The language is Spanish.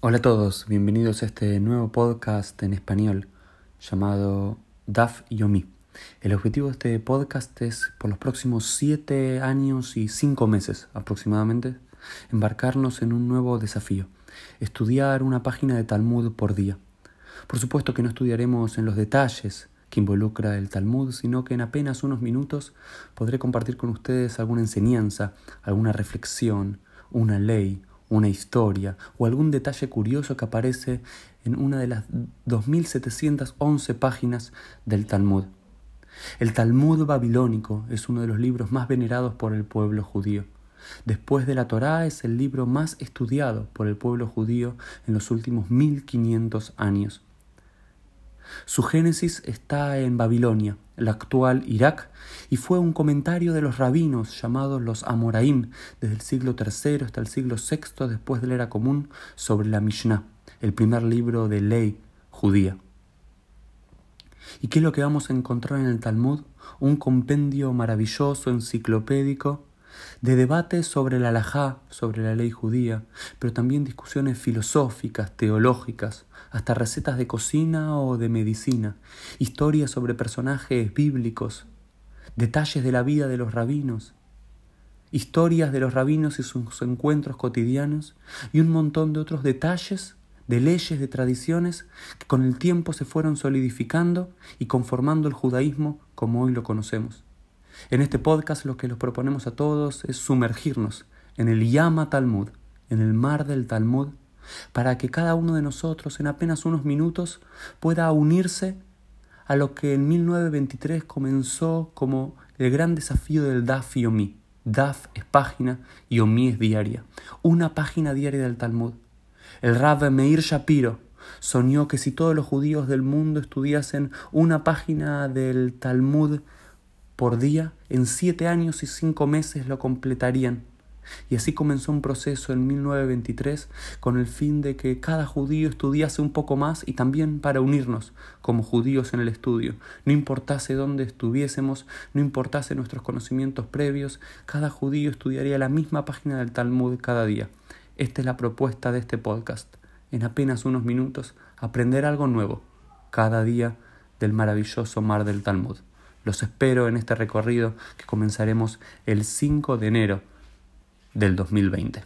Hola a todos, bienvenidos a este nuevo podcast en español llamado DAF Yomi. El objetivo de este podcast es, por los próximos siete años y cinco meses aproximadamente, embarcarnos en un nuevo desafío, estudiar una página de Talmud por día. Por supuesto que no estudiaremos en los detalles que involucra el Talmud, sino que en apenas unos minutos podré compartir con ustedes alguna enseñanza, alguna reflexión, una ley, una historia o algún detalle curioso que aparece en una de las 2711 páginas del Talmud. El Talmud babilónico es uno de los libros más venerados por el pueblo judío. Después de la Torá es el libro más estudiado por el pueblo judío en los últimos 1500 años. Su génesis está en Babilonia, el actual Irak, y fue un comentario de los rabinos llamados los Amoraim desde el siglo III hasta el siglo VI después de la era común sobre la Mishnah, el primer libro de ley judía. ¿Y qué es lo que vamos a encontrar en el Talmud? Un compendio maravilloso, enciclopédico, de debates sobre la halajá, sobre la ley judía, pero también discusiones filosóficas, teológicas, hasta recetas de cocina o de medicina, historias sobre personajes bíblicos, detalles de la vida de los rabinos, historias de los rabinos y sus encuentros cotidianos y un montón de otros detalles de leyes, de tradiciones que con el tiempo se fueron solidificando y conformando el judaísmo como hoy lo conocemos. En este podcast lo que les proponemos a todos es sumergirnos en el Yama Talmud, en el mar del Talmud, para que cada uno de nosotros en apenas unos minutos pueda unirse a lo que en 1923 comenzó como el gran desafío del DAF y OMI. DAF es página y OMI es diaria. Una página diaria del Talmud. El Rav Meir Shapiro soñó que si todos los judíos del mundo estudiasen una página del Talmud por día, en siete años y cinco meses lo completarían. Y así comenzó un proceso en 1923 con el fin de que cada judío estudiase un poco más y también para unirnos como judíos en el estudio. No importase dónde estuviésemos, no importase nuestros conocimientos previos, cada judío estudiaría la misma página del Talmud cada día. Esta es la propuesta de este podcast. En apenas unos minutos, aprender algo nuevo cada día del maravilloso mar del Talmud. Los espero en este recorrido que comenzaremos el 5 de enero del 2020.